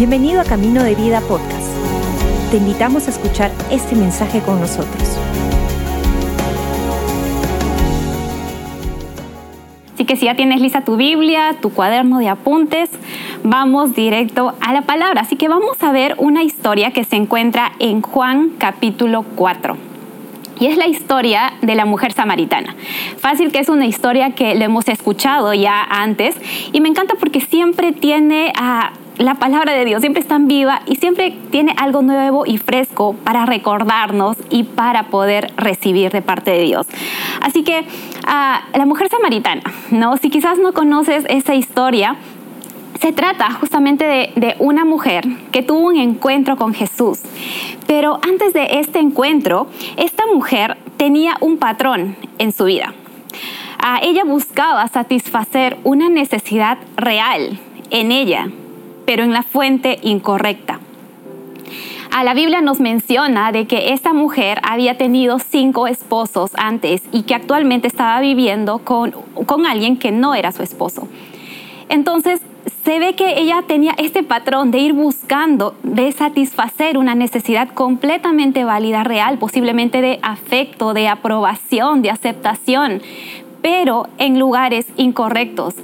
Bienvenido a Camino de Vida Podcast. Te invitamos a escuchar este mensaje con nosotros. Así que si ya tienes lista tu Biblia, tu cuaderno de apuntes, vamos directo a la palabra. Así que vamos a ver una historia que se encuentra en Juan capítulo 4. Y es la historia de la mujer samaritana. Fácil que es una historia que le hemos escuchado ya antes y me encanta porque siempre tiene a la palabra de Dios siempre está viva y siempre tiene algo nuevo y fresco para recordarnos y para poder recibir de parte de Dios. Así que ah, la mujer samaritana, ¿no? Si quizás no conoces esa historia, se trata justamente de, una mujer que tuvo un encuentro con Jesús. Pero antes de este encuentro, esta mujer tenía un patrón en su vida. Ah, ella buscaba satisfacer una necesidad real en ella pero en la fuente incorrecta. A la Biblia nos menciona de que esta mujer había tenido cinco esposos antes y que actualmente estaba viviendo con, con alguien que no era su esposo. Entonces, se ve que ella tenía este patrón de ir buscando, de satisfacer una necesidad completamente válida, real, posiblemente de afecto, de aprobación, de aceptación, pero en lugares incorrectos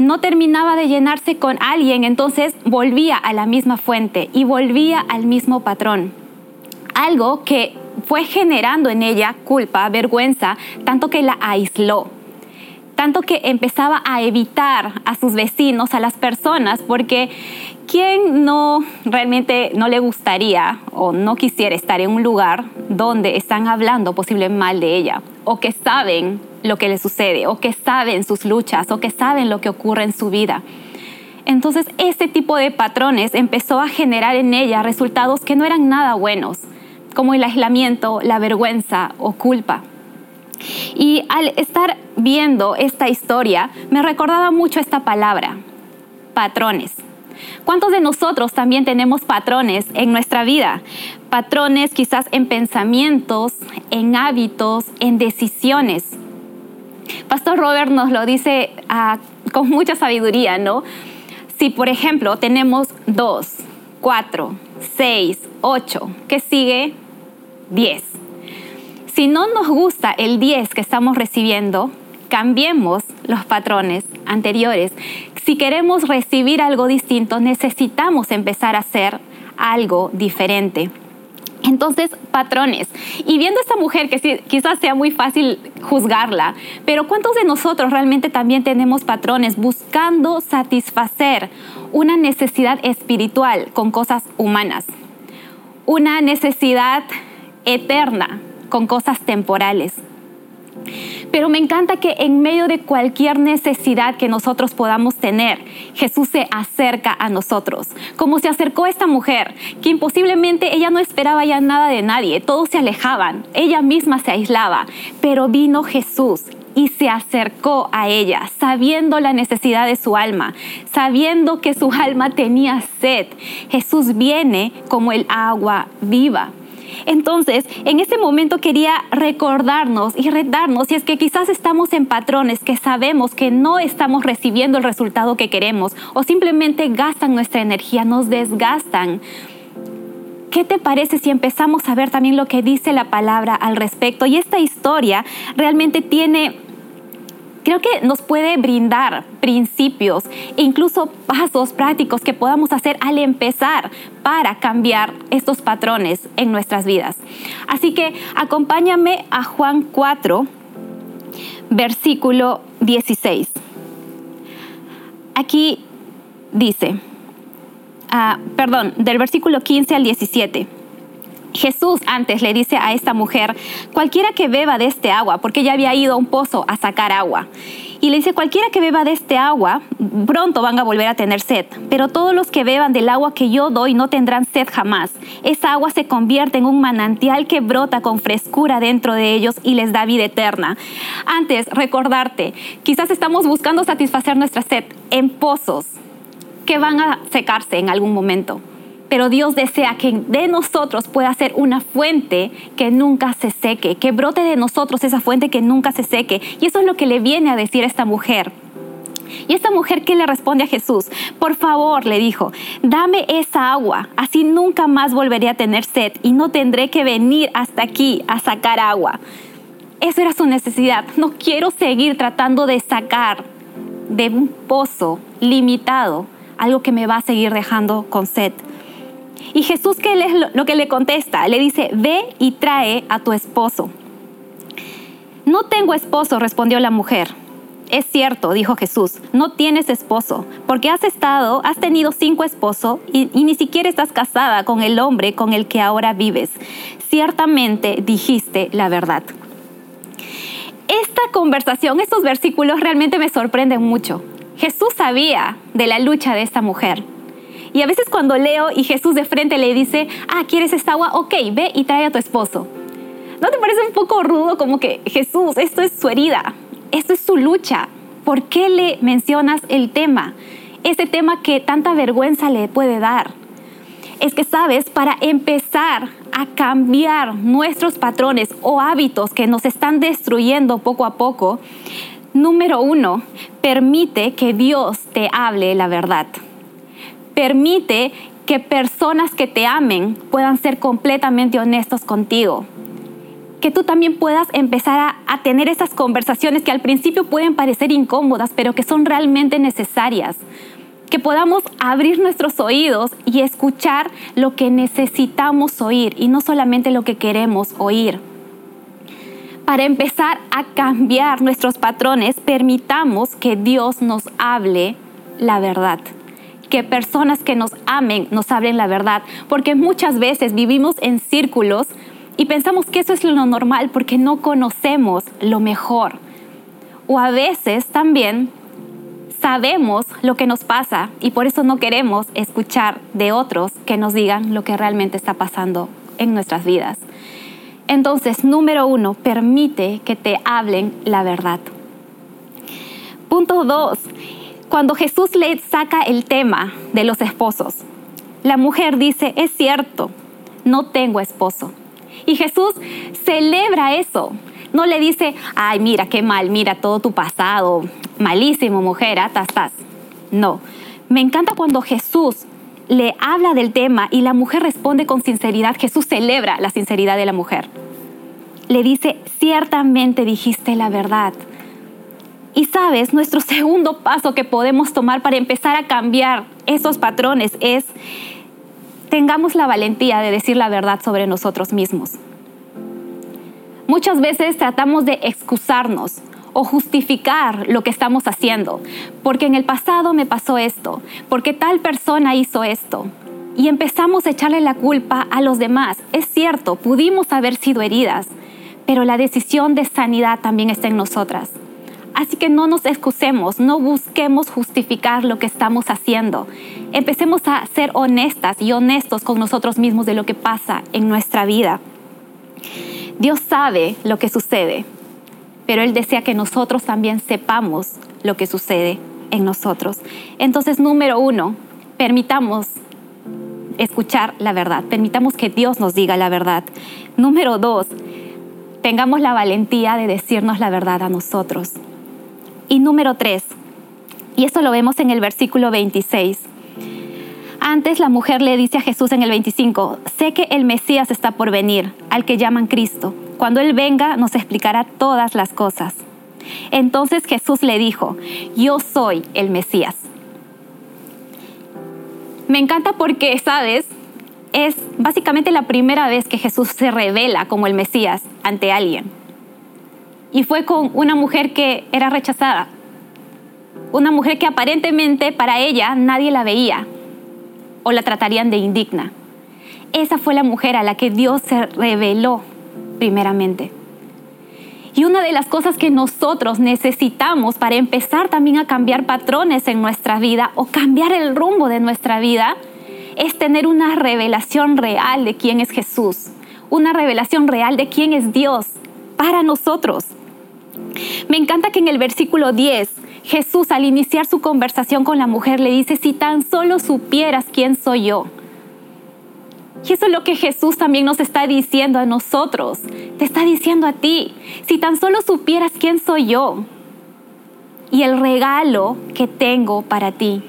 no terminaba de llenarse con alguien, entonces volvía a la misma fuente y volvía al mismo patrón. Algo que fue generando en ella culpa, vergüenza, tanto que la aisló, tanto que empezaba a evitar a sus vecinos, a las personas, porque ¿quién no realmente no le gustaría o no quisiera estar en un lugar donde están hablando posiblemente mal de ella o que saben lo que le sucede o que saben sus luchas o que saben lo que ocurre en su vida. Entonces este tipo de patrones empezó a generar en ella resultados que no eran nada buenos, como el aislamiento, la vergüenza o culpa. Y al estar viendo esta historia, me recordaba mucho esta palabra, patrones. ¿Cuántos de nosotros también tenemos patrones en nuestra vida? Patrones quizás en pensamientos, en hábitos, en decisiones. Pastor Robert nos lo dice ah, con mucha sabiduría, ¿no? Si, por ejemplo, tenemos dos, cuatro, seis, ocho, ¿qué sigue? Diez. Si no nos gusta el diez que estamos recibiendo, cambiemos los patrones anteriores. Si queremos recibir algo distinto, necesitamos empezar a hacer algo diferente. Entonces, patrones. Y viendo a esta mujer, que quizás sea muy fácil juzgarla, pero ¿cuántos de nosotros realmente también tenemos patrones buscando satisfacer una necesidad espiritual con cosas humanas? Una necesidad eterna con cosas temporales. Pero me encanta que en medio de cualquier necesidad que nosotros podamos tener, Jesús se acerca a nosotros. Como se acercó esta mujer, que imposiblemente ella no esperaba ya nada de nadie, todos se alejaban, ella misma se aislaba, pero vino Jesús y se acercó a ella, sabiendo la necesidad de su alma, sabiendo que su alma tenía sed. Jesús viene como el agua viva. Entonces, en este momento quería recordarnos y retarnos si es que quizás estamos en patrones que sabemos que no estamos recibiendo el resultado que queremos o simplemente gastan nuestra energía, nos desgastan. ¿Qué te parece si empezamos a ver también lo que dice la palabra al respecto? Y esta historia realmente tiene creo que nos puede brindar principios e incluso pasos prácticos que podamos hacer al empezar para cambiar estos patrones en nuestras vidas. Así que acompáñame a Juan 4, versículo 16. Aquí dice, ah, perdón, del versículo 15 al 17. Jesús antes le dice a esta mujer, cualquiera que beba de este agua, porque ella había ido a un pozo a sacar agua. Y le dice, cualquiera que beba de este agua, pronto van a volver a tener sed, pero todos los que beban del agua que yo doy no tendrán sed jamás. Esa agua se convierte en un manantial que brota con frescura dentro de ellos y les da vida eterna. Antes, recordarte, quizás estamos buscando satisfacer nuestra sed en pozos que van a secarse en algún momento pero Dios desea que de nosotros pueda ser una fuente que nunca se seque, que brote de nosotros esa fuente que nunca se seque. Y eso es lo que le viene a decir a esta mujer. Y esta mujer que le responde a Jesús, por favor, le dijo, dame esa agua, así nunca más volveré a tener sed y no tendré que venir hasta aquí a sacar agua. Esa era su necesidad. No quiero seguir tratando de sacar de un pozo limitado algo que me va a seguir dejando con sed. Y Jesús, ¿qué es lo que le contesta? Le dice, ve y trae a tu esposo. No tengo esposo, respondió la mujer. Es cierto, dijo Jesús, no tienes esposo, porque has estado, has tenido cinco esposos y, ni siquiera estás casada con el hombre con el que ahora vives. Ciertamente dijiste la verdad. Esta conversación, estos versículos realmente me sorprenden mucho. Jesús sabía de la lucha de esta mujer. Y a veces cuando leo y Jesús de frente le dice, ah, ¿quieres esta agua? Ok, ve y trae a tu esposo. ¿No te parece un poco rudo como que Jesús, esto es su herida, esto es su lucha. ¿Por qué le mencionas el tema? Ese tema que tanta vergüenza le puede dar. Es que, sabes, para empezar a cambiar nuestros patrones o hábitos que nos están destruyendo poco a poco, número uno, permite que Dios te hable la verdad. Permite que personas que te amen puedan ser completamente honestos contigo que tú también puedas empezar a, tener esas conversaciones que al principio pueden parecer incómodas, pero que son realmente necesarias. Que podamos abrir nuestros oídos y escuchar lo que necesitamos oír y no solamente lo que queremos oír. Para empezar a cambiar nuestros patrones, permitamos que Dios nos hable la verdad que personas que nos amen nos hablen la verdad, porque muchas veces vivimos en círculos y pensamos que eso es lo normal porque no conocemos lo mejor. O a veces también sabemos lo que nos pasa y por eso no queremos escuchar de otros que nos digan lo que realmente está pasando en nuestras vidas. Entonces, número uno, permite que te hablen la verdad. Punto dos, cuando Jesús le saca el tema de los esposos, la mujer dice, es cierto, no tengo esposo. Y Jesús celebra eso. No le dice, ay, mira, qué mal, mira todo tu pasado, malísimo, mujer, atastas. No. Me encanta cuando Jesús le habla del tema y la mujer responde con sinceridad. Jesús celebra la sinceridad de la mujer. Le dice, ciertamente dijiste la verdad. Y sabes, nuestro segundo paso que podemos tomar para empezar a cambiar esos patrones es tengamos la valentía de decir la verdad sobre nosotros mismos. Muchas veces tratamos de excusarnos o justificar lo que estamos haciendo, porque en el pasado me pasó esto, porque tal persona hizo esto. Y empezamos a echarle la culpa a los demás. Es cierto, pudimos haber sido heridas, pero la decisión de sanidad también está en nosotras. Así que no nos excusemos, no busquemos justificar lo que estamos haciendo. Empecemos a ser honestas y honestos con nosotros mismos de lo que pasa en nuestra vida. Dios sabe lo que sucede, pero Él desea que nosotros también sepamos lo que sucede en nosotros. Entonces, número uno, permitamos escuchar la verdad, permitamos que Dios nos diga la verdad. Número dos, tengamos la valentía de decirnos la verdad a nosotros. Y número tres, y esto lo vemos en el versículo 26. Antes la mujer le dice a Jesús en el 25, sé que el Mesías está por venir, al que llaman Cristo. Cuando Él venga nos explicará todas las cosas. Entonces Jesús le dijo, yo soy el Mesías. Me encanta porque, ¿sabes? Es básicamente la primera vez que Jesús se revela como el Mesías ante alguien. Y fue con una mujer que era rechazada. Una mujer que aparentemente para ella nadie la veía o la tratarían de indigna. Esa fue la mujer a la que Dios se reveló primeramente. Y una de las cosas que nosotros necesitamos para empezar también a cambiar patrones en nuestra vida o cambiar el rumbo de nuestra vida es tener una revelación real de quién es Jesús, una revelación real de quién es Dios para nosotros. Me encanta que en el versículo 10 Jesús al iniciar su conversación con la mujer le dice, si tan solo supieras quién soy yo. Y eso es lo que Jesús también nos está diciendo a nosotros, te está diciendo a ti, si tan solo supieras quién soy yo. y el regalo que tengo para ti.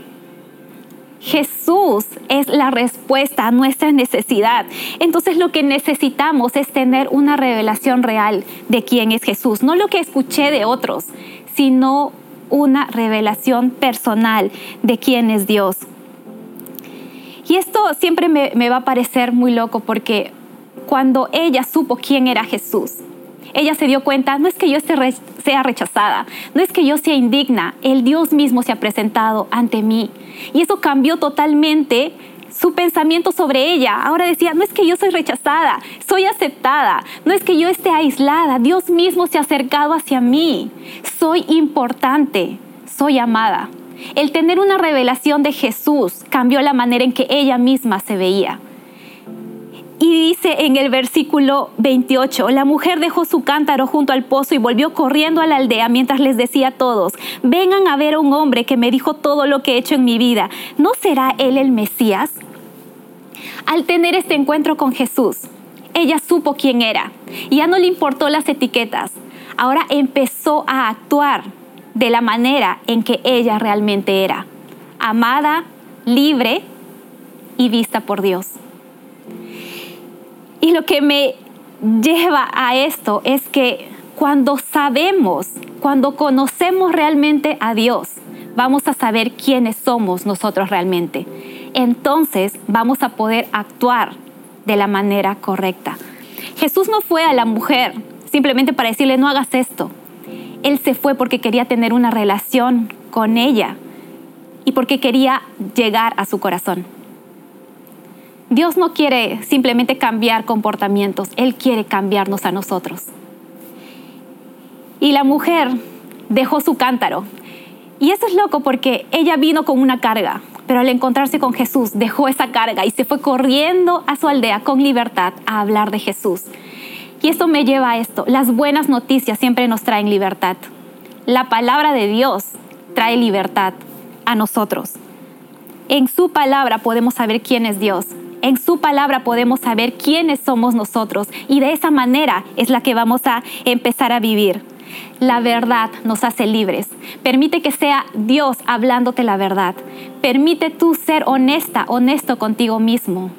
Jesús es la respuesta a nuestra necesidad. Entonces lo que necesitamos es tener una revelación real de quién es Jesús, no lo que escuché de otros, sino una revelación personal de quién es Dios. Y esto siempre me, va a parecer muy loco porque cuando ella supo quién era Jesús, ella se dio cuenta, no es que yo sea rechazada, no es que yo sea indigna, el Dios mismo se ha presentado ante mí. Y eso cambió totalmente su pensamiento sobre ella. Ahora decía, no es que yo soy rechazada, soy aceptada, no es que yo esté aislada, Dios mismo se ha acercado hacia mí, soy importante, soy amada. El tener una revelación de Jesús cambió la manera en que ella misma se veía. Y dice en el versículo 28, la mujer dejó su cántaro junto al pozo y volvió corriendo a la aldea mientras les decía a todos, vengan a ver a un hombre que me dijo todo lo que he hecho en mi vida. ¿No será él el Mesías? Al tener este encuentro con Jesús, ella supo quién era y ya no le importó las etiquetas. Ahora empezó a actuar de la manera en que ella realmente era, amada, libre y vista por Dios. Y lo que me lleva a esto es que cuando sabemos, cuando conocemos realmente a Dios, vamos a saber quiénes somos nosotros realmente. Entonces vamos a poder actuar de la manera correcta. Jesús no fue a la mujer simplemente para decirle no hagas esto. Él se fue porque quería tener una relación con ella y porque quería llegar a su corazón. Dios no quiere simplemente cambiar comportamientos, Él quiere cambiarnos a nosotros. Y la mujer dejó su cántaro. Y eso es loco porque ella vino con una carga, pero al encontrarse con Jesús dejó esa carga y se fue corriendo a su aldea con libertad a hablar de Jesús. Y esto me lleva a esto. Las buenas noticias siempre nos traen libertad. La palabra de Dios trae libertad a nosotros. En su palabra podemos saber quién es Dios. En su palabra podemos saber quiénes somos nosotros y de esa manera es la que vamos a empezar a vivir. La verdad nos hace libres. Permite que sea Dios hablándote la verdad. Permite tú ser honesta, honesto contigo mismo.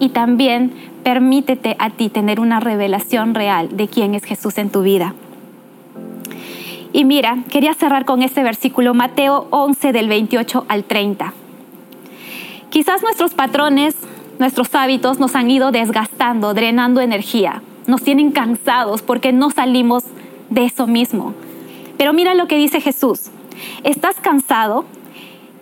Y también permítete a ti tener una revelación real de quién es Jesús en tu vida. Y mira, quería cerrar con este versículo, Mateo 11 del 28 al 30. Quizás nuestros patrones, nuestros hábitos nos han ido desgastando, drenando energía, nos tienen cansados porque no salimos de eso mismo. Pero mira lo que dice Jesús. ¿Estás cansado?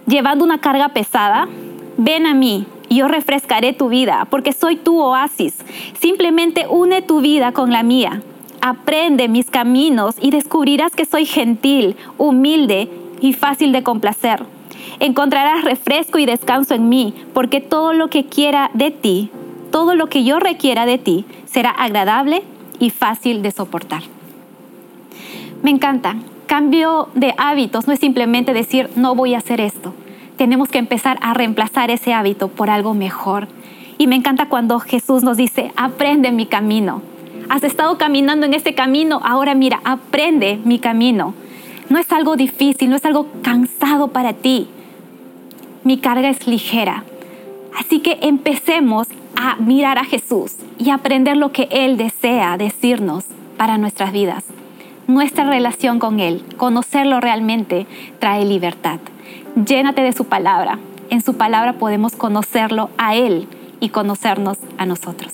¿Llevando una carga pesada? Ven a mí y yo refrescaré tu vida, porque soy tu oasis. Simplemente une tu vida con la mía. Aprende mis caminos y descubrirás que soy gentil, humilde y fácil de complacer encontrarás refresco y descanso en mí, porque todo lo que quiera de ti, todo lo que yo requiera de ti, será agradable y fácil de soportar. Me encanta. Cambio de hábitos no es simplemente decir no voy a hacer esto. Tenemos que empezar a reemplazar ese hábito por algo mejor. Y me encanta cuando Jesús nos dice, aprende mi camino. Has estado caminando en este camino, ahora mira, aprende mi camino. No es algo difícil, no es algo cansado para ti mi carga es ligera. Así que empecemos a mirar a Jesús y aprender lo que Él desea decirnos para nuestras vidas. Nuestra relación con Él, conocerlo realmente, trae libertad. Llénate de su palabra. En su palabra podemos conocerlo a Él y conocernos a nosotros.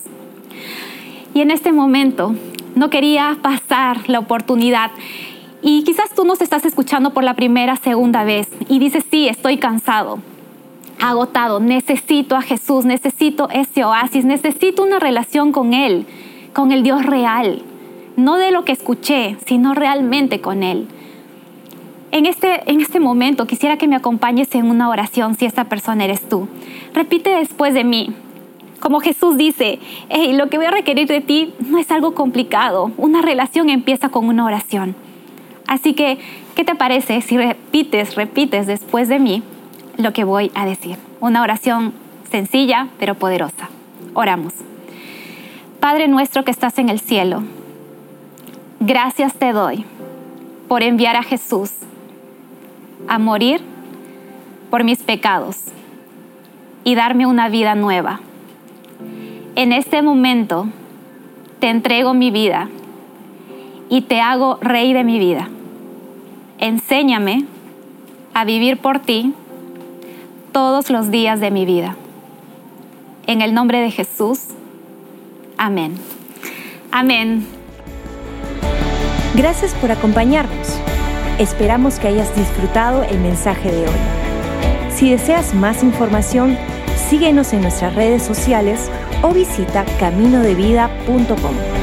Y en este momento no quería pasar la oportunidad y quizás tú nos estás escuchando por la primera, segunda vez y dices, sí, estoy cansado, agotado, necesito a Jesús, necesito ese oasis, necesito una relación con Él, con el Dios real, no de lo que escuché, sino realmente con Él. En este, en este momento quisiera que me acompañes en una oración si esta persona eres tú. Repite después de mí, como Jesús dice, hey, lo que voy a requerir de ti no es algo complicado. Una relación empieza con una oración. Así que, ¿qué te parece si repites, repites después de mí lo que voy a decir. Una oración sencilla pero poderosa. Oramos. Padre nuestro que estás en el cielo, gracias te doy por enviar a Jesús a morir por mis pecados y darme una vida nueva. En este momento te entrego mi vida y te hago rey de mi vida. Enséñame a vivir por ti todos los días de mi vida. En el nombre de Jesús. Amén. Amén. Gracias por acompañarnos. Esperamos que hayas disfrutado el mensaje de hoy. Si deseas más información, síguenos en nuestras redes sociales o visita caminodevida.com.